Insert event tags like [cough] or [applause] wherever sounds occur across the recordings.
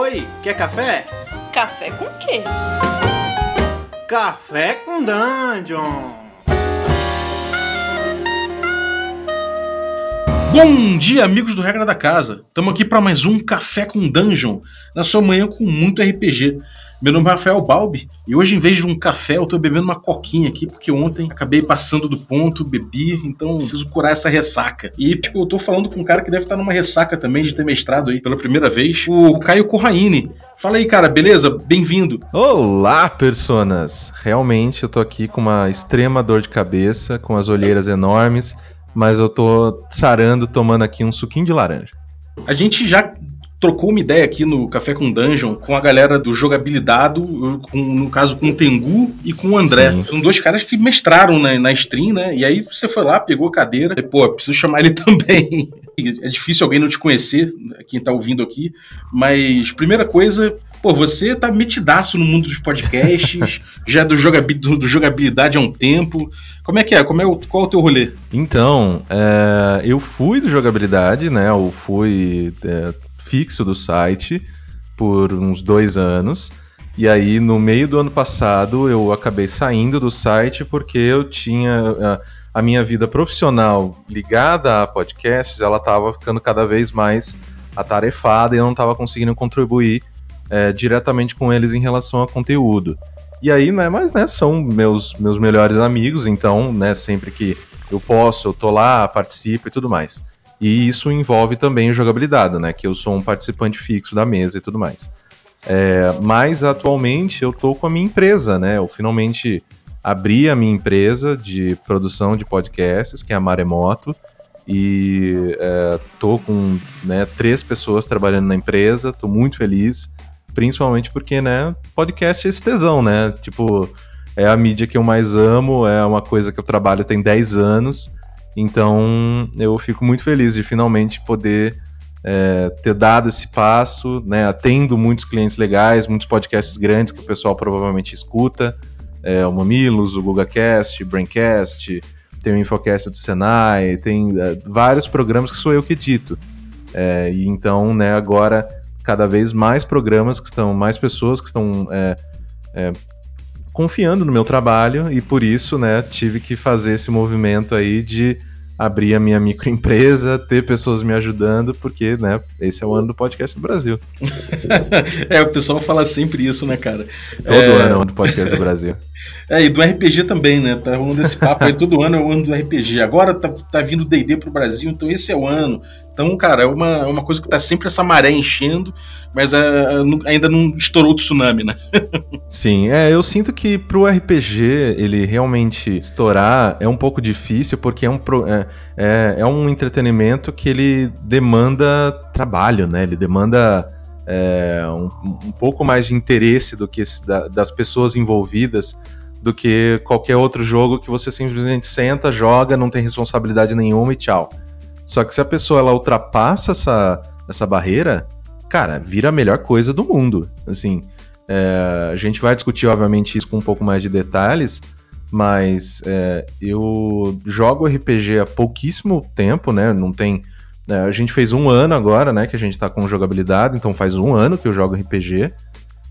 Oi, quer café? Café com quê? Café com Dungeon. Bom dia, amigos do Regra da Casa. Estamos aqui para mais um Café com Dungeon, na sua manhã com muito RPG. Meu nome é Rafael Balbi e hoje, em vez de um café, eu tô bebendo uma coquinha aqui, porque ontem acabei passando do ponto, bebi, então preciso curar essa ressaca. E, tipo, eu tô falando com um cara que deve estar numa ressaca também de ter mestrado aí pela primeira vez, o Caio Corraine. Fala aí, cara, beleza? Bem-vindo. Olá, personas! Realmente eu tô aqui com uma extrema dor de cabeça, com as olheiras enormes, mas eu tô sarando tomando aqui um suquinho de laranja. A gente já trocou uma ideia aqui no Café com Dungeon com a galera do Jogabilidade, com, no caso com o Tengu e com o André. Sim. São dois caras que mestraram na, na stream, né? E aí você foi lá, pegou a cadeira, e, pô, preciso chamar ele [laughs] também. é difícil alguém não te conhecer, quem tá ouvindo aqui, mas primeira coisa, pô, você tá metidaço no mundo dos podcasts, [laughs] já é do, do, do, jogabilidade há um tempo. Como é que é? Como é o, qual é o teu rolê? Então, é, eu fui do jogabilidade, né? Eu fui. É, fixo do site por uns dois anos. E aí, no meio do ano passado, eu acabei saindo do site porque eu tinha a, a minha vida profissional ligada a podcasts, ela estava ficando cada vez mais atarefada e eu não estava conseguindo contribuir é, diretamente com eles em relação a conteúdo. E aí, né, mas né, são meus, meus melhores amigos, então, né, sempre que eu posso, eu tô lá, participo e tudo mais. E isso envolve também jogabilidade, né? Que eu sou um participante fixo da mesa e tudo mais. É, mas atualmente eu tô com a minha empresa, né? Eu finalmente abri a minha empresa de produção de podcasts, que é a Maremoto, e é, tô com né, três pessoas trabalhando na empresa, tô muito feliz, principalmente porque, né, podcast é esse tesão, né? Tipo, é a mídia que eu mais amo, é uma coisa que eu trabalho tem 10 anos, então eu fico muito feliz de finalmente poder é, ter dado esse passo, né, atendo muitos clientes legais, muitos podcasts grandes que o pessoal provavelmente escuta, é, o Mamilos, o GugaCast, Braincast, tem o Infocast do Senai, tem é, vários programas que sou eu que edito. É, e então, né, agora cada vez mais programas que estão, mais pessoas que estão é, é, confiando no meu trabalho e por isso, né, tive que fazer esse movimento aí de abrir a minha microempresa, ter pessoas me ajudando, porque, né, esse é o ano do podcast do Brasil. [laughs] é, o pessoal fala sempre isso, né, cara? Todo é... ano é o ano do podcast do Brasil. [laughs] É, e do RPG também, né? Tá rolando esse papo aí, todo ano é o ano do RPG. Agora tá, tá vindo D&D pro Brasil, então esse é o ano. Então, cara, é uma, é uma coisa que tá sempre essa maré enchendo, mas é, ainda não estourou o tsunami, né? [laughs] Sim, é, eu sinto que pro RPG ele realmente estourar é um pouco difícil, porque é um, é, é, é um entretenimento que ele demanda trabalho, né? Ele demanda é, um, um, pouco mais de interesse do que da, das pessoas envolvidas do que qualquer outro jogo que você simplesmente senta, joga, não tem responsabilidade nenhuma e tchau. Só que se a pessoa ela ultrapassa essa, essa barreira, cara, vira a melhor coisa do mundo. Assim, é, a gente vai discutir, obviamente, isso com um pouco mais de detalhes, mas é, eu jogo RPG há pouquíssimo tempo, né? Não tem é, a gente fez um ano agora, né, que a gente está com jogabilidade, então faz um ano que eu jogo RPG.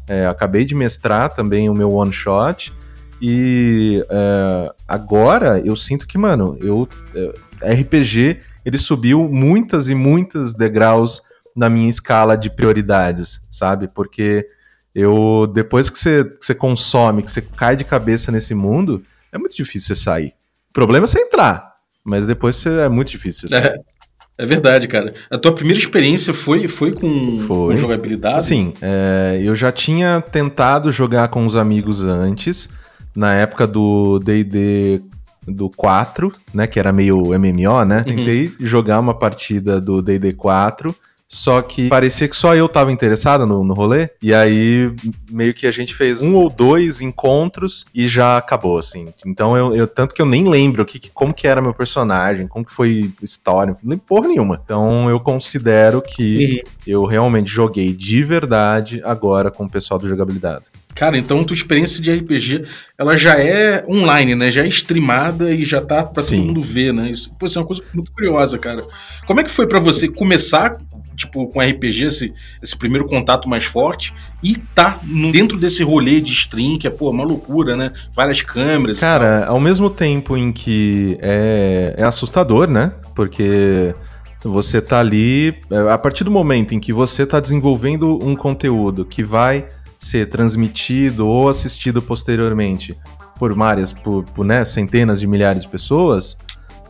É, acabei de mestrar também o meu one shot. E é, agora eu sinto que, mano, eu é, RPG ele subiu muitas e muitas degraus na minha escala de prioridades, sabe? Porque eu depois que você, que você consome, que você cai de cabeça nesse mundo, é muito difícil você sair. O problema é você entrar, mas depois você, é muito difícil você sair. É. É verdade, cara. A tua primeira experiência foi, foi com, foi. com jogabilidade? Sim, é, eu já tinha tentado jogar com os amigos antes, na época do D&D do 4, né, que era meio MMO, né? Uhum. Tentei jogar uma partida do D&D 4 só que parecia que só eu tava interessado no, no rolê. E aí, meio que a gente fez um ou dois encontros e já acabou, assim. Então, eu, eu tanto que eu nem lembro que, como que era meu personagem, como que foi história, nem porra nenhuma. Então, eu considero que uhum. eu realmente joguei de verdade agora com o pessoal do jogabilidade. Cara, então tua experiência de RPG, ela já é online, né? Já é streamada e já tá pra Sim. todo mundo ver, né? Isso, pô, isso é uma coisa muito curiosa, cara. Como é que foi para você começar tipo, com RPG, esse, esse primeiro contato mais forte, e tá dentro desse rolê de stream, que é, pô, uma loucura, né? Várias câmeras. Cara, ao mesmo tempo em que é, é assustador, né? Porque você tá ali, é, a partir do momento em que você tá desenvolvendo um conteúdo que vai ser transmitido ou assistido posteriormente por várias, por, por né, centenas de milhares de pessoas,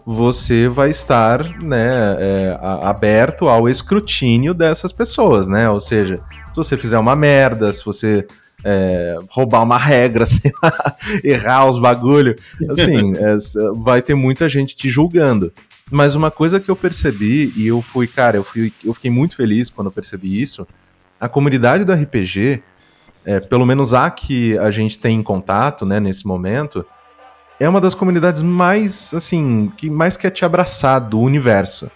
você vai estar né, é, aberto ao escrutínio dessas pessoas, né? Ou seja, se você fizer uma merda, se você é, roubar uma regra, [laughs] lá, errar os bagulho, assim, [laughs] é, vai ter muita gente te julgando. Mas uma coisa que eu percebi, e eu fui, cara, eu, fui, eu fiquei muito feliz quando eu percebi isso, a comunidade do RPG é, pelo menos a que a gente tem em contato, né, nesse momento, é uma das comunidades mais, assim, que mais quer te abraçar do universo.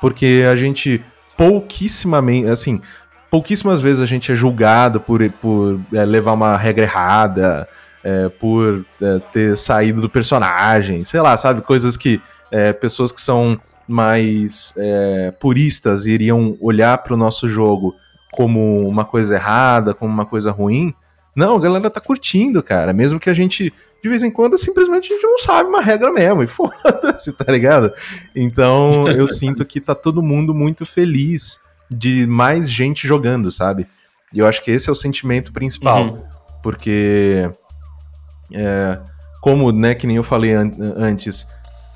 Porque a gente pouquíssimamente, assim, pouquíssimas vezes a gente é julgado por, por é, levar uma regra errada, é, por é, ter saído do personagem, sei lá, sabe? Coisas que é, pessoas que são mais é, puristas iriam olhar para o nosso jogo como uma coisa errada, como uma coisa ruim. Não, a galera tá curtindo, cara. Mesmo que a gente, de vez em quando, simplesmente a gente não sabe uma regra mesmo. E [laughs] foda-se, tá ligado? Então eu [laughs] sinto que tá todo mundo muito feliz de mais gente jogando, sabe? E eu acho que esse é o sentimento principal. Uhum. Porque, é, como, né, que nem eu falei an antes,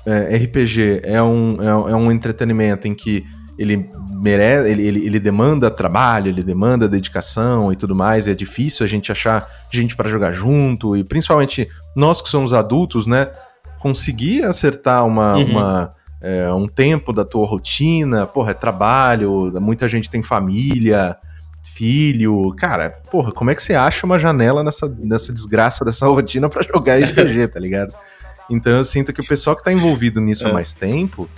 é, RPG é um, é, é um entretenimento em que ele merece, ele, ele, ele, demanda trabalho, ele demanda dedicação e tudo mais, e é difícil a gente achar gente para jogar junto, e principalmente nós que somos adultos, né, conseguir acertar uma, uhum. uma é, um tempo da tua rotina, porra, é trabalho, muita gente tem família, filho, cara, porra, como é que você acha uma janela nessa, nessa desgraça dessa [laughs] rotina para jogar RPG, tá ligado? Então eu sinto que o pessoal que tá envolvido nisso é. há mais tempo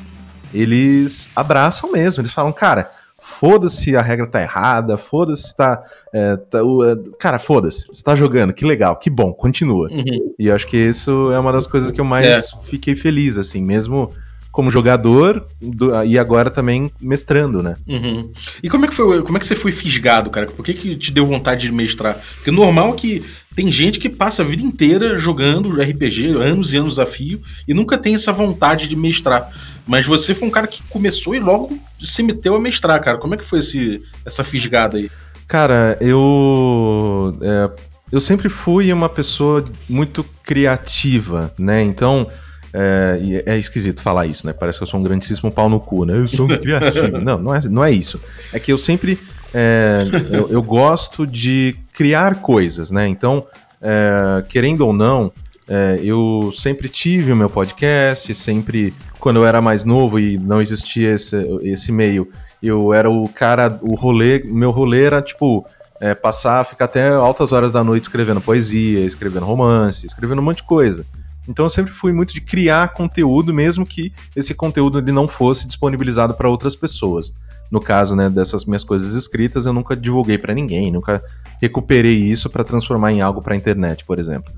eles abraçam mesmo. Eles falam, cara, foda-se a regra tá errada, foda-se tá. É, tá é, cara, foda-se, você tá jogando, que legal, que bom, continua. Uhum. E eu acho que isso é uma das coisas que eu mais é. fiquei feliz, assim, mesmo como jogador do, e agora também mestrando, né? Uhum. E como é que foi, como é que você foi fisgado, cara? Por que, que te deu vontade de mestrar? Porque normal que tem gente que passa a vida inteira jogando RPG, anos e anos a fio, e nunca tem essa vontade de mestrar. Mas você foi um cara que começou e logo se meteu a mestrar, cara. Como é que foi esse, essa fisgada aí? Cara, eu. É, eu sempre fui uma pessoa muito criativa, né? Então. É, é, esquisito falar isso, né? Parece que eu sou um grandíssimo pau no cu, né? Eu sou um criativo. [laughs] não, não é, não é isso. É que eu sempre. É, eu, eu, gosto de criar coisas, né? Então, é, querendo ou não, é, eu sempre tive o meu podcast, sempre quando eu era mais novo e não existia esse, esse meio, eu era o cara, o rolê, meu rolê era tipo é, passar, ficar até altas horas da noite escrevendo poesia, escrevendo romance, escrevendo um monte de coisa. Então eu sempre fui muito de criar conteúdo, mesmo que esse conteúdo ele não fosse disponibilizado para outras pessoas. No caso, né, dessas minhas coisas escritas, eu nunca divulguei para ninguém, nunca recuperei isso para transformar em algo para a internet, por exemplo.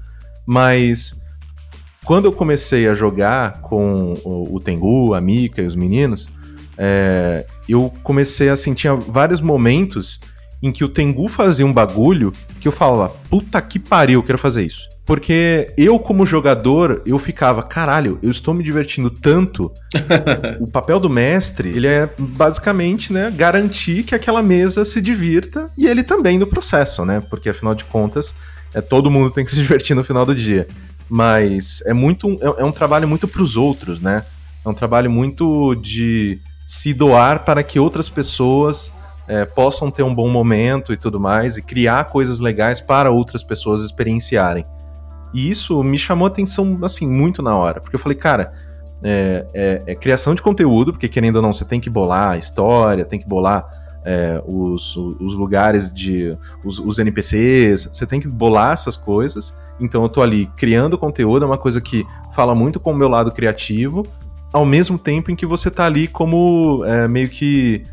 Mas quando eu comecei a jogar com o, Tengu, a Mika e os meninos, é, eu comecei a sentir vários momentos em que o Tengu fazia um bagulho que eu falava, puta que pariu, eu quero fazer isso. Porque eu, como jogador, eu ficava, caralho, eu estou me divertindo tanto. [laughs] o papel do mestre, ele é basicamente, né, garantir que aquela mesa se divirta e ele também no processo, né? Porque afinal de contas, é, todo mundo tem que se [laughs] divertir no final do dia mas é muito é, é um trabalho muito para os outros, né? É um trabalho muito de se doar para que outras pessoas é, possam ter um bom momento e tudo mais e criar coisas legais para outras pessoas experienciarem. E isso me chamou atenção assim muito na hora, porque eu falei, cara, é, é, é criação de conteúdo, porque querendo ou não, você tem que bolar a história, tem que bolar é, os, os, lugares de. Os, os, NPCs, você tem que bolar essas coisas. Então eu tô ali criando conteúdo, é uma coisa que fala muito com o meu lado criativo, ao mesmo tempo em que você tá ali como é, meio que.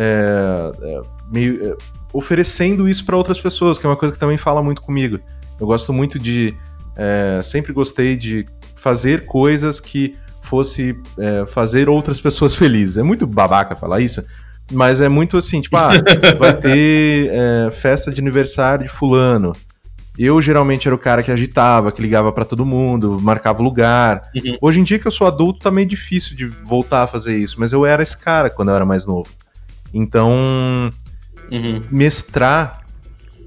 É, é meio, é, oferecendo isso para outras pessoas, que é uma coisa que também fala muito comigo. Eu gosto muito de. É, sempre gostei de fazer coisas que fosse fazer outras pessoas [laughs] felizes. É muito babaca falar isso, Mas é muito assim, tipo, ah, vai ter é, festa de aniversário de fulano. Eu geralmente era o cara que agitava, que ligava para todo mundo, marcava lugar. Uhum. Hoje em dia que eu sou adulto, tá meio difícil de voltar a fazer isso, mas eu era esse cara quando eu era mais novo. Então, uhum. mestrar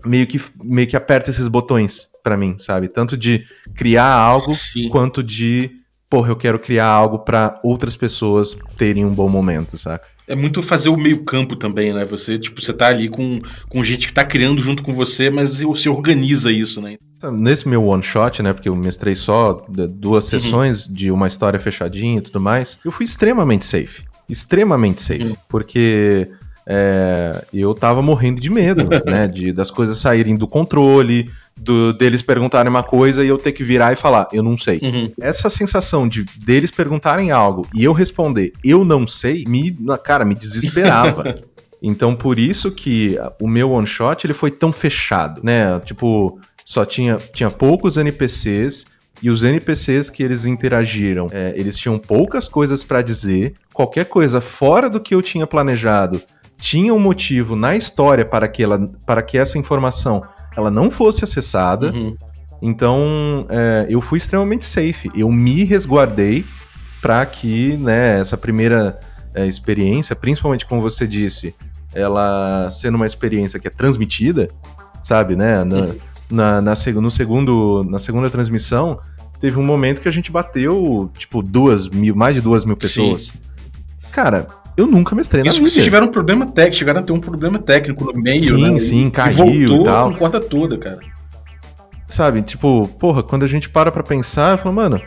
meio que, meio que aperta esses botões para mim, sabe? Tanto de criar algo Sim. quanto de, porra, eu quero criar algo para outras pessoas terem um bom momento, saca? É muito fazer o meio-campo também, né? Você, tipo, você tá ali com, com gente que tá criando junto com você, mas você organiza isso, né? Nesse meu one shot, né? Porque eu mestrei só duas uhum. sessões de uma história fechadinha e tudo mais, eu fui extremamente safe. Extremamente safe. Porque é, eu tava morrendo de medo, [laughs] né? De, das coisas saírem do controle, do, deles perguntarem uma coisa e eu ter que virar e falar, eu não sei. Uhum. Essa sensação de deles perguntarem algo e eu responder, eu não sei, me, cara, me desesperava. [laughs] então por isso que o meu one shot ele foi tão fechado, né? Tipo, só tinha, tinha poucos NPCs e os NPCs que eles interagiram, é, eles tinham poucas coisas para dizer, qualquer coisa fora do que eu tinha planejado tinha um motivo na história para que, ela, para que essa informação ela não fosse acessada. Uhum. Então é, eu fui extremamente safe. Eu me resguardei para que né, essa primeira é, experiência, principalmente como você disse, ela sendo uma experiência que é transmitida, sabe, né? Na, uhum. Na, na, no segundo, na segunda transmissão, teve um momento que a gente bateu, tipo, duas mil, mais de duas mil pessoas. Sim. Cara, eu nunca mestrei Isso na vida. Isso tiveram um problema técnico, chegaram a ter um problema técnico no meio, sim, né? Sim, caiu e voltou e tal. conta toda, cara. Sabe, tipo, porra, quando a gente para pra pensar, eu falo, mano,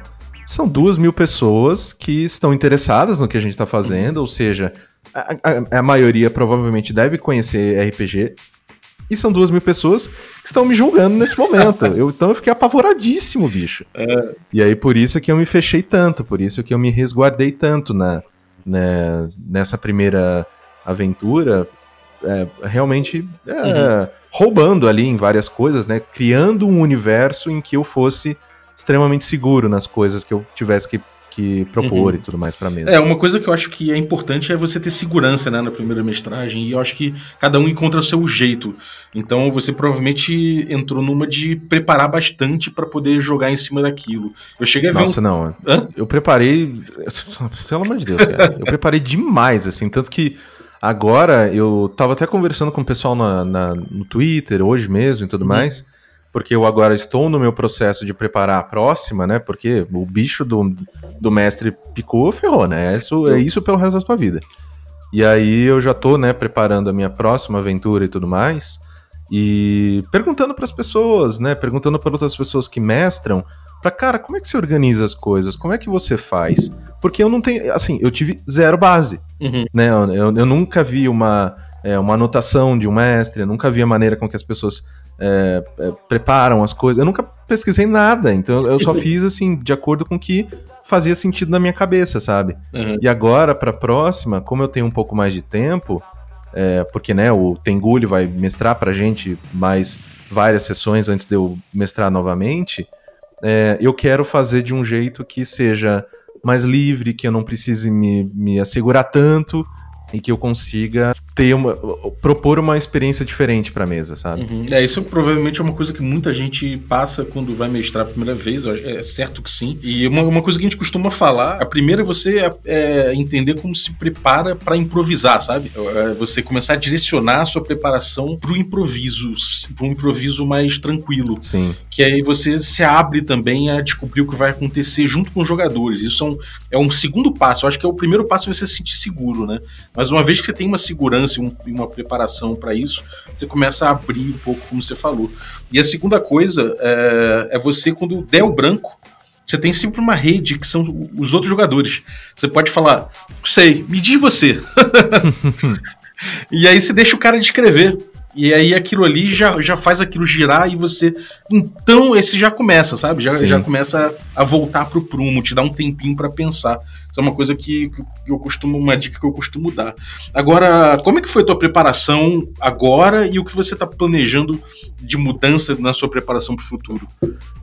são duas mil pessoas que estão interessadas no que a gente tá fazendo, ou seja, a, a, a maioria provavelmente deve conhecer RPG, e são duas mil pessoas que estão me julgando nesse momento. [laughs] eu, então eu fiquei apavoradíssimo, bicho. É. E aí por isso que eu me fechei tanto, por isso que eu me resguardei tanto na, né, nessa primeira aventura, é, realmente é, uhum. roubando ali em várias coisas, né, criando um universo em que eu fosse extremamente seguro nas coisas que eu tivesse que que propor uhum. e tudo mais para mesa. É, uma coisa que eu acho que é importante é você ter segurança né, na primeira mestragem, e eu acho que cada um encontra o seu jeito. Então você provavelmente entrou numa de preparar bastante para poder jogar em cima daquilo. Eu cheguei a ver. Nossa, um... não. Hã? Eu preparei. [laughs] Pelo amor de Deus, cara. eu preparei demais, assim. Tanto que agora eu tava até conversando com o pessoal na, na no Twitter, hoje mesmo e tudo uhum. mais porque eu agora estou no meu processo de preparar a próxima, né? Porque o bicho do, do mestre picou, ferrou, né? É isso, é isso pelo resto da sua vida. E aí eu já estou, né, preparando a minha próxima aventura e tudo mais. E perguntando para as pessoas, né? Perguntando para outras pessoas que mestram, para cara, como é que você organiza as coisas? Como é que você faz? Porque eu não tenho, assim, eu tive zero base, uhum. né? Eu, eu, nunca vi uma é, uma anotação de um mestre, eu nunca vi a maneira com que as pessoas é, é, preparam as coisas. Eu nunca pesquisei nada, então eu só [laughs] fiz assim de acordo com o que fazia sentido na minha cabeça, sabe? Uhum. E agora para a próxima, como eu tenho um pouco mais de tempo, é, porque né, o Tengulho vai mestrar pra gente mais várias sessões antes de eu mestrar novamente, é, eu quero fazer de um jeito que seja mais livre, que eu não precise me, me assegurar tanto, e que eu consiga ter uma, propor uma experiência diferente para a mesa, sabe? Uhum. É, isso provavelmente é uma coisa que muita gente passa quando vai mestrar a primeira vez, é certo que sim. E uma, uma coisa que a gente costuma falar, a primeira é você é, é entender como se prepara para improvisar, sabe? É você começar a direcionar a sua preparação para o improviso, para um improviso mais tranquilo. Sim. Que aí você se abre também a descobrir o que vai acontecer junto com os jogadores. Isso é um, é um segundo passo. Eu acho que é o primeiro passo é você se sentir seguro, né? Mas uma vez que você tem uma segurança e, um, e uma preparação para isso, você começa a abrir um pouco, como você falou. E a segunda coisa é, é você, quando der o branco, você tem sempre uma rede que são os outros jogadores. Você pode falar, sei, me diz você. [laughs] e aí você deixa o cara descrever. E aí aquilo ali já, já faz aquilo girar e você. Então esse já começa, sabe? Já, já começa a voltar pro prumo, te dá um tempinho para pensar. Isso é uma coisa que, que eu costumo. Uma dica que eu costumo dar. Agora, como é que foi a tua preparação agora e o que você está planejando de mudança na sua preparação para o futuro?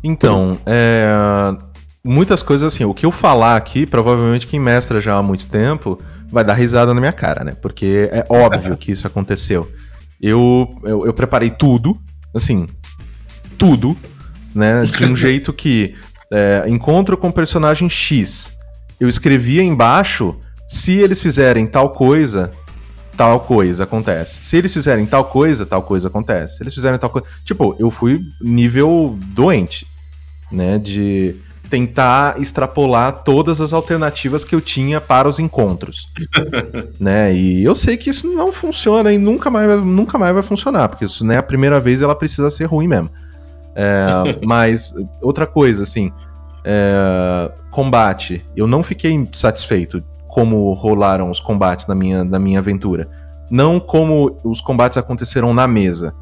Então, é, muitas coisas assim. O que eu falar aqui, provavelmente quem mestra já há muito tempo vai dar risada na minha cara, né? Porque é óbvio [laughs] que isso aconteceu. Eu, eu, eu preparei tudo, assim, tudo, né? De um [laughs] jeito que é, encontro com o personagem X. Eu escrevia embaixo se eles fizerem tal coisa, tal coisa acontece. Se eles fizerem tal coisa, tal coisa acontece. Se eles fizerem tal coisa. Tipo, eu fui nível doente, né? De tentar extrapolar todas as alternativas que eu tinha para os encontros, [laughs] né? E eu sei que isso não funciona e nunca mais, nunca mais vai funcionar, porque isso não é a primeira vez ela precisa ser ruim mesmo. É, [laughs] mas outra coisa, assim, é, combate, eu não fiquei satisfeito como rolaram os combates na minha, na minha aventura, não como os combates aconteceram na mesa.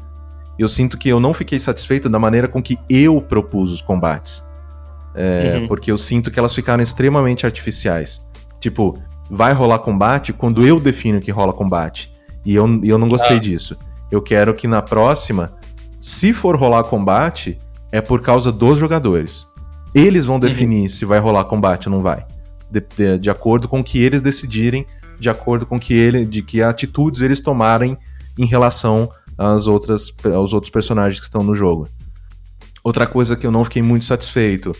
Eu sinto que eu não fiquei satisfeito da maneira com que eu propus os combates. É, uhum. Porque eu sinto que elas ficaram extremamente artificiais. Tipo, vai rolar combate quando eu defino que rola combate. E eu, eu não gostei ah. disso. Eu quero que na próxima, se for rolar combate, é por causa dos jogadores. Eles vão uhum. definir uhum. se vai rolar combate ou não vai. De, de, de, acordo com o que eles decidirem, de acordo com que ele, de que atitudes eles tomarem em relação às outras, aos outros personagens que estão no jogo. Outra coisa que eu não fiquei muito satisfeito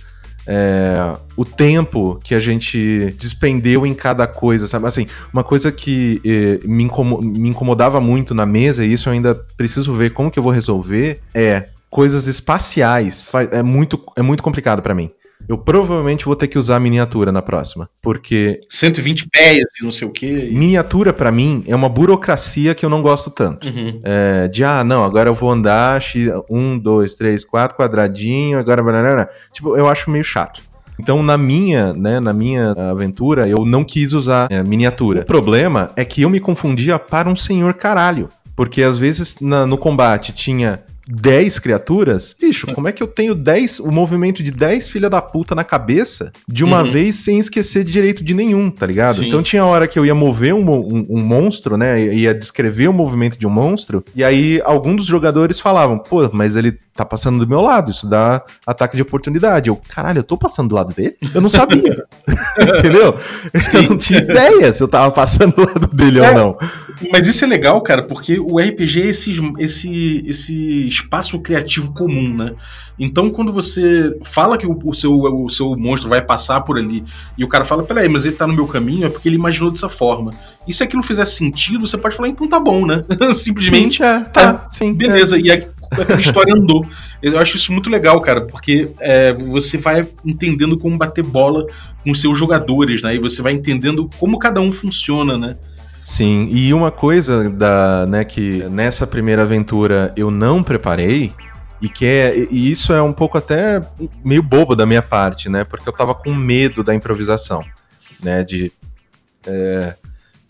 é, o tempo que a gente despendeu em cada coisa, sabe? Assim, uma coisa que eh, me, incomo me incomodava muito na mesa, e isso eu ainda preciso ver como que eu vou resolver, é coisas espaciais. É muito, é muito complicado para mim. Eu provavelmente vou ter que usar miniatura na próxima, porque 120 pés e não sei o que. Miniatura para mim é uma burocracia que eu não gosto tanto. Uhum. É, de ah, não, agora eu vou andar um, dois, três, quatro quadradinho, agora tipo, eu acho meio chato. Então, na minha, né, na minha aventura, eu não quis usar é, miniatura. O problema é que eu me confundia para um senhor caralho. Porque às vezes na, no combate tinha 10 criaturas, bicho, como é que eu tenho 10, o movimento de 10 filha da puta na cabeça de uma uhum. vez sem esquecer de direito de nenhum, tá ligado? Sim. Então tinha hora que eu ia mover um, um, um, monstro, né? Ia descrever o movimento de um monstro, e aí algum dos jogadores falavam, pô, mas ele tá passando do meu lado, isso dá ataque de oportunidade. Eu, caralho, eu tô passando do lado dele? Eu não sabia. [laughs] Entendeu? Sim. Eu não tinha ideia se eu tava passando do lado dele é, ou não. Mas isso é legal, cara, porque o RPG é esse, esse, esse espaço criativo comum, né? Então, quando você fala que o, o, seu, o seu monstro vai passar por ali e o cara fala, peraí, mas ele tá no meu caminho, é porque ele imaginou dessa forma. E se aquilo fizer sentido, você pode falar, então tá bom, né? [laughs] Simplesmente. Sim, é, tá, é, sim. Beleza. É. E a, história andou. Eu acho isso muito legal, cara, porque é, você vai entendendo como bater bola com os seus jogadores, né? E você vai entendendo como cada um funciona, né? Sim, e uma coisa da, né, que nessa primeira aventura eu não preparei, e que é, e isso é um pouco até meio bobo da minha parte, né? Porque eu tava com medo da improvisação, né? De, é,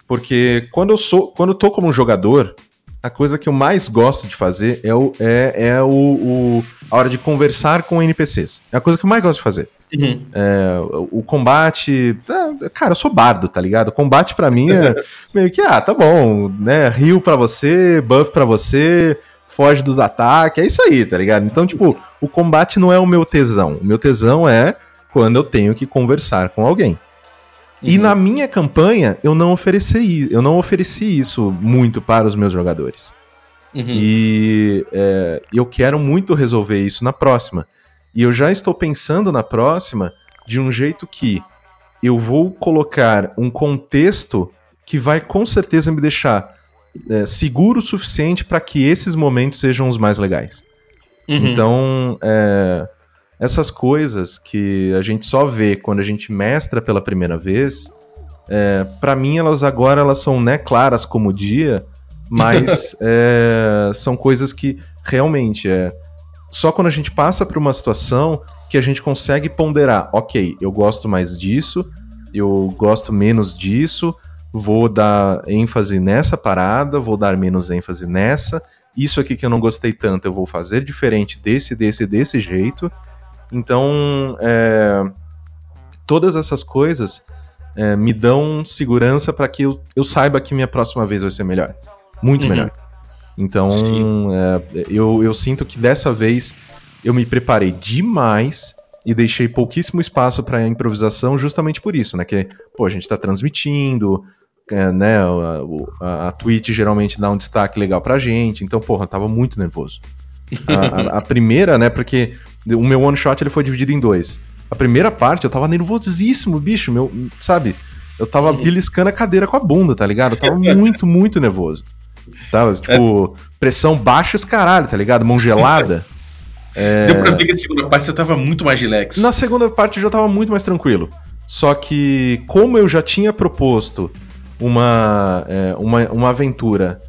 porque quando eu sou, quando eu tô como jogador, a coisa que eu mais gosto de fazer é, o, é, é o, o, a hora de conversar com NPCs. É a coisa que eu mais gosto de fazer. Uhum. É, o combate. É, cara, eu sou bardo, tá ligado? O combate para mim é [laughs] meio que, ah, tá bom, né? Rio para você, buff para você, foge dos ataques, é isso aí, tá ligado? Então, tipo, o combate não é o meu tesão. O meu tesão é quando eu tenho que conversar com alguém. E uhum. na minha campanha, eu não ofereci, eu não ofereci isso muito para os meus jogadores. Uhum. E é, eu quero muito resolver isso na próxima. E eu já estou pensando na próxima de um jeito que eu vou colocar um contexto que vai com certeza me deixar é, seguro o suficiente para que esses momentos sejam os mais legais. Uhum. Então, é, essas coisas que a gente só vê quando a gente mestra pela primeira vez, é, para mim elas agora elas são né, claras como o dia, mas [laughs] é, são coisas que realmente é só quando a gente passa por uma situação que a gente consegue ponderar, ok, eu gosto mais disso, eu gosto menos disso, vou dar ênfase nessa parada, vou dar menos ênfase nessa, isso aqui que eu não gostei tanto eu vou fazer diferente desse, desse, desse jeito. Então, é, todas essas coisas é, me dão segurança para que eu, eu, saiba que minha próxima vez vai ser melhor. Muito uhum. melhor. Então, é, eu, eu sinto que dessa vez eu me preparei demais e deixei pouquíssimo espaço para improvisação justamente por isso, né? Que, pô, a gente está transmitindo, é, né, a, a, a Twitch geralmente dá um destaque legal pra gente, então, porra, eu tava muito nervoso. A, a, a [laughs] primeira, né, porque o meu one shot ele foi dividido em dois. A primeira parte eu tava nervosíssimo, bicho, meu, sabe? Eu tava beliscando a cadeira com a bunda, tá ligado? Eu tava [laughs] muito, muito nervoso. Tava, tipo, pressão baixa os caralho, tá ligado? Mão gelada. [laughs] É... Deu pra ver que na segunda parte você tava muito mais relax. Na segunda parte eu já tava muito mais tranquilo. Só que, como eu já tinha proposto uma, é, uma, uma aventura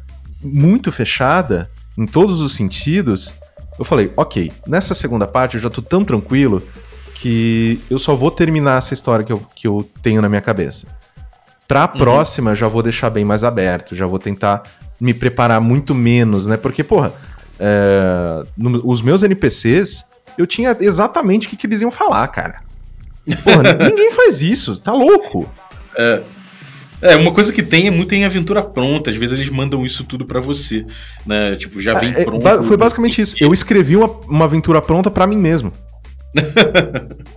muito fechada, em todos os sentidos, eu falei, ok, nessa segunda parte eu já tô tão tranquilo que eu só vou terminar essa história que eu, que eu tenho na minha cabeça. Pra uhum. próxima, já vou deixar bem mais aberto, já vou tentar me preparar muito menos, né? Porque, porra, é, no, os meus NPCs, eu tinha exatamente o que, que eles iam falar, cara. Porra, [laughs] ninguém faz isso, tá louco. É. É, uma coisa que tem é muito em aventura pronta. Às vezes eles mandam isso tudo para você, né? Tipo, já vem é, pronto. Foi basicamente isso. Eu escrevi uma, uma aventura pronta para mim mesmo. [laughs]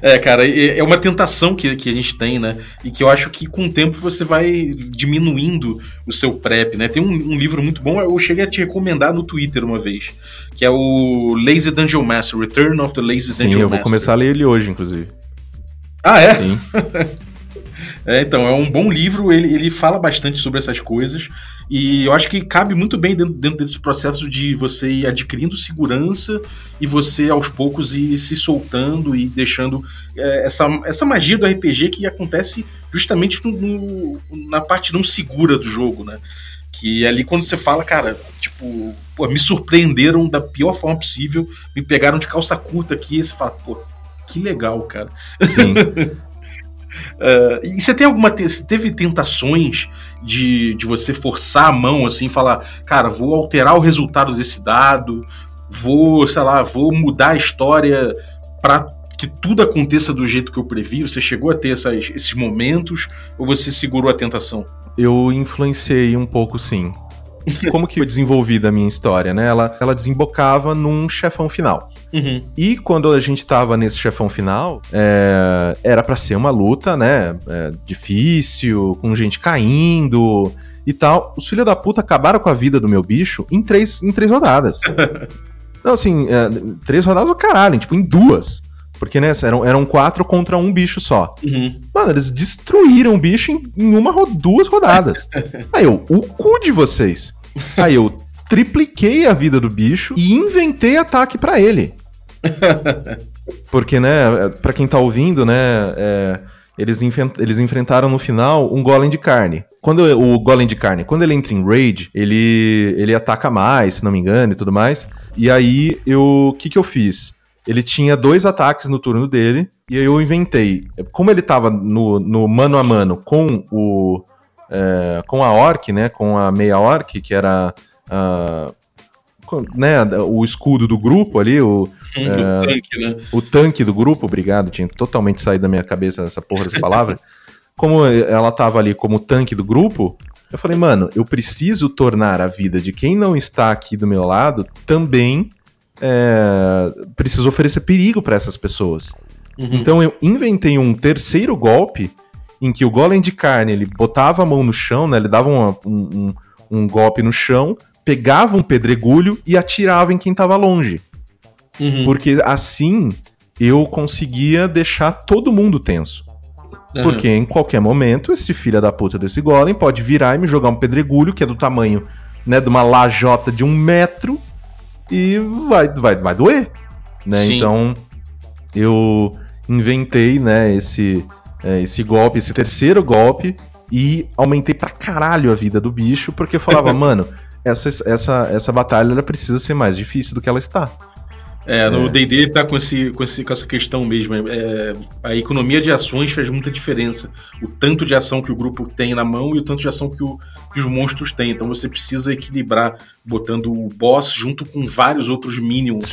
É, cara, é uma tentação que, que a gente tem, né? E que eu acho que com o tempo você vai diminuindo o seu prep, né? Tem um, um, livro muito bom, eu cheguei a te recomendar no Twitter uma vez, que é o Lazy Dungeon Master, Return of the Lazy Sim, Dungeon Master. Sim, eu vou começar a ler ele hoje, inclusive. Ah, é? Sim. [laughs] É, então, é um bom livro, ele, ele fala bastante sobre essas coisas, e eu acho que cabe muito bem dentro, dentro desse processo de você ir adquirindo segurança e você aos poucos ir se soltando e deixando é, essa, essa magia do RPG que acontece justamente no, no, na parte não segura do jogo, né? Que é ali quando você fala, cara, tipo, pô, me surpreenderam da pior forma possível, me pegaram de calça curta aqui, e você fala, pô, que legal, cara. Sim. [laughs] Uh, e você tem alguma. Teve tentações de, de você forçar a mão assim, falar, cara, vou alterar o resultado desse dado, vou, sei lá, vou mudar a história para que tudo aconteça do jeito que eu previ? Você chegou a ter essas, esses momentos ou você segurou a tentação? Eu influenciei um pouco, sim. Como que foi desenvolvida a minha história, né? Ela, ela desembocava num chefão final. Uhum. E quando a gente tava nesse chefão final, é, era para ser uma luta, né? É, difícil, com gente caindo e tal. Os filhos da puta acabaram com a vida do meu bicho em três, em três rodadas. [laughs] Não, assim, é, três rodadas do caralho, tipo, em duas. Porque, né, eram, eram quatro contra um bicho só. Uhum. Mano, eles destruíram o bicho em, em uma, duas rodadas. [laughs] Aí eu, o cu de vocês. Aí eu tripliquei a vida do bicho e inventei ataque para ele. [laughs] Porque, né, para quem tá ouvindo, né, é, eles, eles enfrentaram no final um golem de carne. Quando o golem de carne, quando ele entra em raid, ele ele ataca mais, se não me engano, e tudo mais. E aí o que que eu fiz? Ele tinha dois ataques no turno dele e aí eu inventei. Como ele tava no, no mano a mano com o é, com a orc, né, com a meia orc, que era né, o escudo do grupo ali, o, é, tanque, né? o tanque do grupo, obrigado, tinha totalmente saído da minha cabeça essa porra dessa palavra. [laughs] como ela tava ali como tanque do grupo, eu falei, mano, eu preciso tornar a vida de quem não está aqui do meu lado também. É, preciso oferecer perigo para essas pessoas. Uhum. Então eu inventei um terceiro golpe em que o golem de carne ele botava a mão no chão, né? Ele dava uma, um, um, um golpe no chão, pegava um pedregulho e atirava em quem estava longe. Uhum. Porque assim eu conseguia deixar todo mundo tenso. Uhum. Porque em qualquer momento, esse filho da puta desse golem pode virar e me jogar um pedregulho que é do tamanho né, de uma lajota de um metro e vai, vai, vai doer. Né? Então eu inventei né, esse, é, esse golpe, esse terceiro golpe, e aumentei pra caralho a vida do bicho, porque eu falava, [laughs] mano, essa, essa, essa batalha ela precisa ser mais difícil do que ela está. É, no D&D é. tá com, esse, com, esse, com essa questão mesmo. É, a economia de ações faz muita diferença. O tanto de ação que o grupo tem na mão e o tanto de ação que, o, que os monstros têm. Então você precisa equilibrar, botando o boss junto com vários outros minions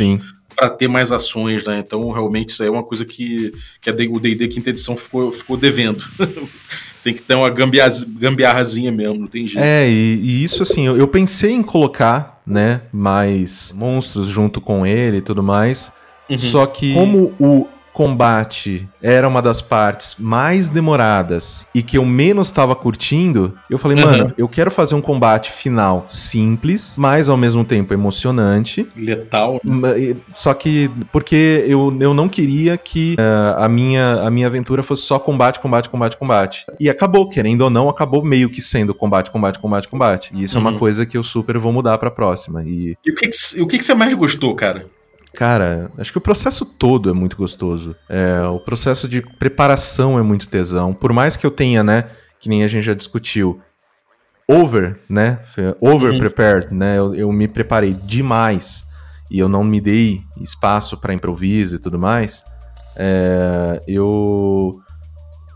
para ter mais ações, né? Então realmente isso aí é uma coisa que, que a o D&D quinta edição ficou, ficou devendo. [laughs] tem que ter uma gambiarrazinha mesmo, não tem jeito. É, e, e isso assim, eu, eu, pensei em colocar, né, mais monstros junto com ele e tudo mais. Uhum. Só que como o combate era uma das partes mais demoradas e que eu menos estava curtindo, eu falei, Uhum. mano, eu quero fazer um combate final simples, mas ao mesmo tempo emocionante. Letal. E- Só que porque eu, eu não queria que eh, a, minha, a minha aventura fosse só combate, combate, combate, combate. E acabou, querendo ou não, acabou meio que sendo combate, combate, combate, combate. E isso é Uhum. uma coisa que eu super vou mudar pra próxima. E E o que, que, o que, que você mais gostou, cara? Cara, acho que o processo todo é muito gostoso. É, o processo de preparação é muito tesão. Por mais que eu tenha, né, que nem a gente já discutiu, over, né, over Uhum. prepared, né, eu, eu me preparei demais e eu não me dei espaço para improviso e tudo mais. É, eu,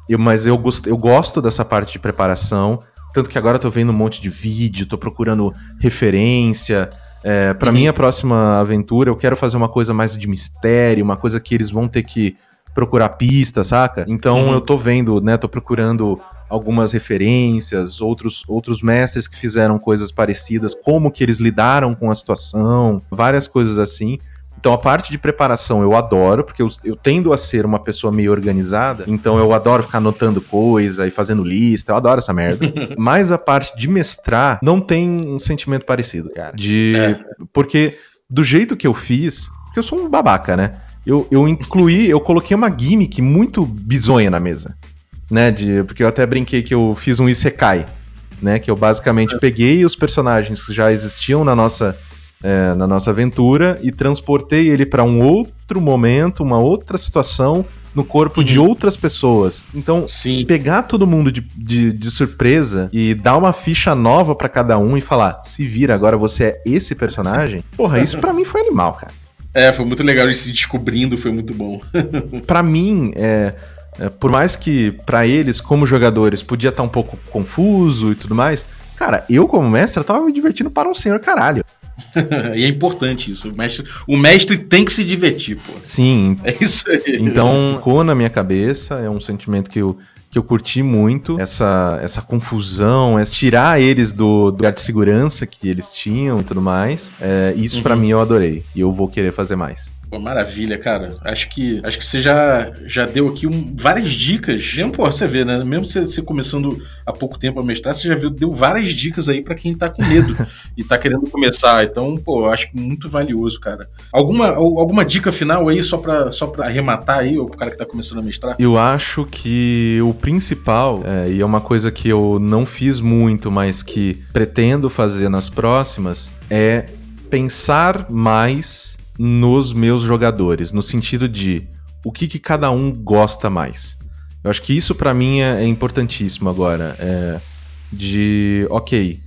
eu, mas eu, gost, eu gosto dessa parte de preparação. Tanto que agora eu tô vendo um monte de vídeo, tô procurando referência. É, para Uhum. minha próxima aventura, eu quero fazer uma coisa mais de mistério, uma coisa que eles vão ter que procurar pista, saca? Então Uhum. eu tô vendo, né? Tô procurando algumas referências, outros, outros mestres que fizeram coisas parecidas, como que eles lidaram com a situação, várias coisas assim. Então a parte de preparação eu adoro, porque eu, eu tendo a ser uma pessoa meio organizada, então eu adoro ficar anotando coisa e fazendo lista, eu adoro essa merda. [laughs] Mas a parte de mestrar não tem um sentimento parecido, cara. De. É. Porque do jeito que eu fiz, porque eu sou um babaca, né? Eu, eu incluí, eu coloquei uma gimmick muito bizonha na mesa. Né? De, porque eu até brinquei que eu fiz um Isekai. Né, que eu basicamente peguei os personagens que já existiam na nossa é, na nossa aventura e transportei ele para um outro momento, uma outra situação no corpo de Uhum. outras pessoas. Então, Sim. pegar todo mundo de, de, de surpresa e dar uma ficha nova pra cada um e falar, se vira, agora você é esse personagem. Porra, isso pra mim foi animal, cara. É, foi muito legal de se descobrindo, foi muito bom. [laughs] Pra mim, é, é, por mais que pra eles, como jogadores, podia estar um pouco confuso e tudo mais, cara, eu como mestre eu tava me divertindo para um senhor caralho. [laughs] e é importante isso. O mestre, o mestre tem que se divertir, pô. Sim, É isso aí. Então, ficou na minha cabeça, é um sentimento que eu, que eu curti muito, essa, essa confusão, é tirar eles do, do lugar de segurança que eles tinham e tudo mais. É, isso pra Uhum. mim eu adorei, e eu vou querer fazer mais. Pô, maravilha, cara. Acho que acho que você já, já deu aqui um- várias dicas. Mesmo, pô, você vê, né? Mesmo você, você começando há pouco tempo a mestrar, você já viu, deu várias dicas aí pra quem tá com medo [laughs] e tá querendo começar. Então, pô, acho que muito valioso, cara. Alguma, al- alguma dica final aí, só pra, só pra arrematar aí, o cara que tá começando a mestrar? Eu acho que o principal, é, e é uma coisa que eu não fiz muito, mas que pretendo fazer nas próximas, é pensar mais nos meus jogadores, no sentido de o que, que cada um gosta mais. Eu acho que isso pra mim é, é importantíssimo agora. é, de, ok,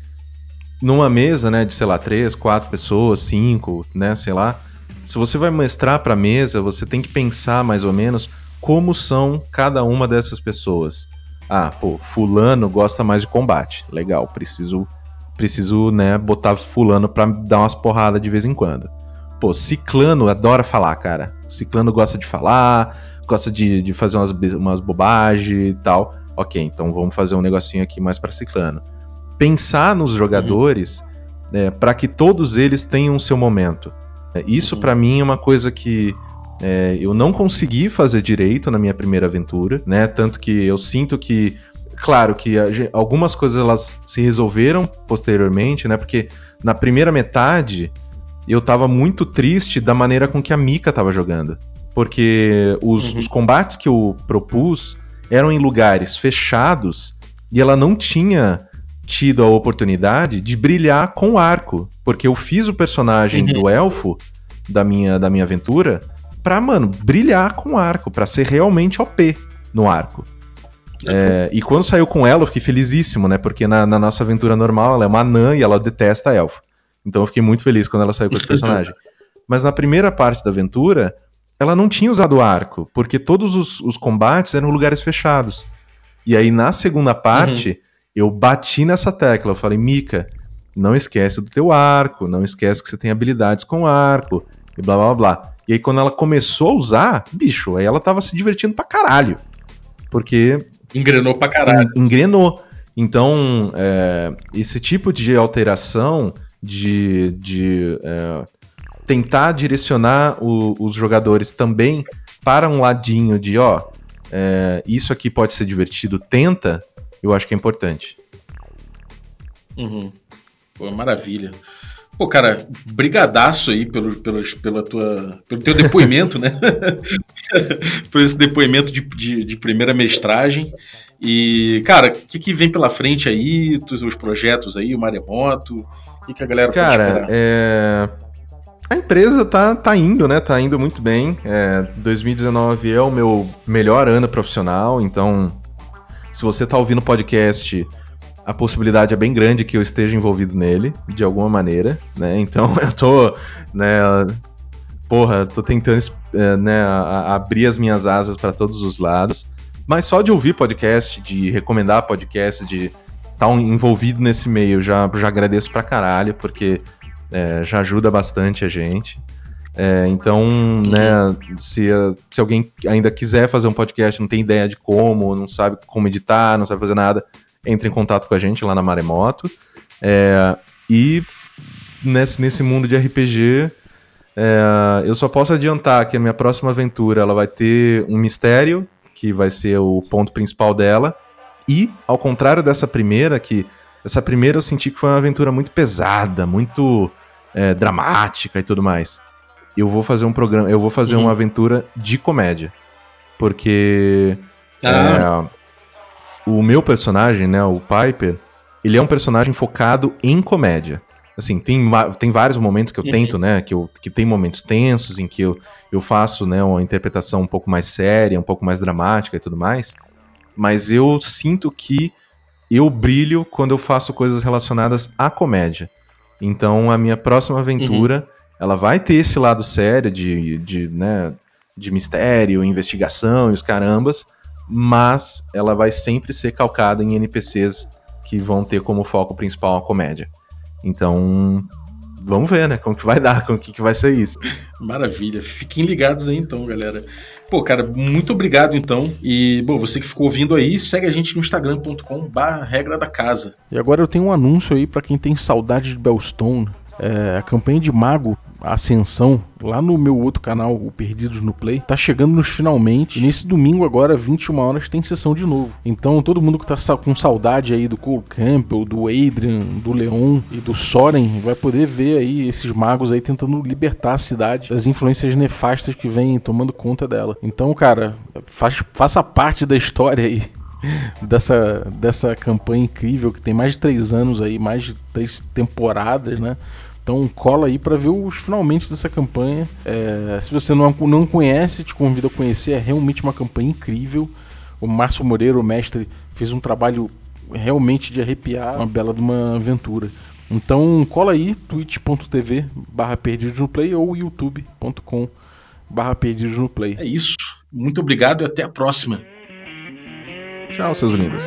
numa mesa, né, de sei lá, três, quatro pessoas, cinco, né, sei lá. Se você vai mestrar pra mesa, você tem que pensar mais ou menos como são cada uma dessas pessoas. Ah, pô, fulano gosta mais de combate. Legal, preciso preciso, né, botar fulano pra dar umas porradas de vez em quando. Pô, ciclano adora falar, cara. Ciclano gosta de falar, gosta de, de fazer umas, umas bobagens e tal. Ok, então vamos fazer um negocinho aqui mais pra ciclano. Pensar nos jogadores é, para que todos eles tenham o seu momento. É, Isso Uhum. pra mim é uma coisa que é, eu não consegui fazer direito na minha primeira aventura, né? Tanto que eu sinto que, claro, que algumas coisas elas se resolveram posteriormente, né? Porque na primeira metade eu tava muito triste da maneira com que a Mika tava jogando. Porque os, Uhum. os combates que eu propus eram em lugares fechados e ela não tinha tido a oportunidade de brilhar com o arco. Porque eu fiz o personagem Uhum. do elfo da minha, da minha aventura pra, mano, brilhar com o arco, pra ser realmente OP no arco. É, e quando saiu com ela, eu fiquei felizíssimo, né? Porque na, na nossa aventura normal ela é uma anã e ela detesta elfo. Então eu fiquei muito feliz quando ela saiu com esse personagem. [laughs] Mas na primeira parte da aventura, ela não tinha usado o arco, porque todos os, os combates eram lugares fechados. E aí na segunda parte, eu bati nessa tecla. Eu falei, Mika, não esquece do teu arco, não esquece que você tem habilidades com arco, e blá blá blá. E aí quando ela começou a usar, bicho, aí ela tava se divertindo pra caralho. Porque Engrenou pra caralho. en- engrenou. Então, é, esse tipo de alteração, de, de é, tentar direcionar o- os jogadores também para um ladinho de, ó, é, isso aqui pode ser divertido, tenta, eu acho que é importante. Uhum. Pô, maravilha. Pô, cara, brigadaço aí pelo, pelo, pela tua, pelo teu depoimento, né? [laughs] Por esse depoimento de, de, de, primeira mestragem. E, cara, o que, que vem pela frente aí? Os projetos aí, o Maremoto? O que, que a galera cara? É... A empresa tá, tá indo, né? Tá indo muito bem. É, 2019 é o meu melhor ano profissional, então se você tá ouvindo o podcast a possibilidade é bem grande que eu esteja envolvido nele, de alguma maneira, né? Então [laughs] eu tô, né, porra, tô tentando é, né, abrir as minhas asas para todos os lados. Mas só de ouvir podcast, de recomendar podcast, de tá envolvido nesse meio, já, já agradeço pra caralho, porque é, já ajuda bastante a gente. É, então, né, se, se alguém ainda quiser fazer um podcast, não tem ideia de como, não sabe como editar, não sabe fazer nada, entre em contato com a gente lá na Maremoto. É, e nesse, nesse mundo de RPG, é, eu só posso adiantar que a minha próxima aventura ela vai ter um mistério, que vai ser o ponto principal dela. E, ao contrário dessa primeira, que essa primeira eu senti que foi uma aventura muito pesada, muito é, dramática e tudo mais. Eu vou fazer um programa, eu vou fazer uhum. uma aventura de comédia. Porque ah. é, o meu personagem, né, o Piper, ele é um personagem focado em comédia. Assim, tem, tem vários momentos que eu uhum. tento, né, que, eu, que tem momentos tensos em que eu, eu faço, né, uma interpretação um pouco mais séria, um pouco mais dramática e tudo mais, mas eu sinto que eu brilho quando eu faço coisas relacionadas à comédia. Então, a minha próxima aventura, uhum. ela vai ter esse lado sério de, de, né, de mistério, investigação e os carambas, mas ela vai sempre ser calcada em NPCs que vão ter como foco principal a comédia. Então, vamos ver, né? Como que vai dar, [laughs] como que, que vai ser isso. Maravilha. Fiquem ligados aí então, galera. Pô, cara, muito obrigado então. E, bom, você que ficou ouvindo aí, segue a gente no instagram.com barra regra da casa. E agora eu tenho um anúncio aí para quem tem saudade de Bellstone. É, a campanha de Mago Ascensão, lá no meu outro canal, o Perdidos no Play, tá chegando nos finalmente. Nesse domingo agora, 21 horas, tem sessão de novo. Então todo mundo que tá com saudade aí do Cole Campbell, do Adrian, do Leon e do Soren, vai poder ver aí esses magos aí tentando libertar a cidade das influências nefastas que vêm tomando conta dela. Então, cara, faz, faça parte da história aí [laughs] dessa, dessa campanha incrível que tem mais de três anos aí, mais de três temporadas, né? Então cola aí para ver os finalmente dessa campanha. É, se você não, não conhece, te convido a conhecer. É realmente uma campanha incrível. O Márcio Moreira, o mestre, fez um trabalho realmente de arrepiar, uma bela de uma aventura. Então cola aí, twitch.tv barra perdidos no play ou youtube.com barra perdidos no play. É isso. Muito obrigado e até a próxima. Tchau, seus lindos.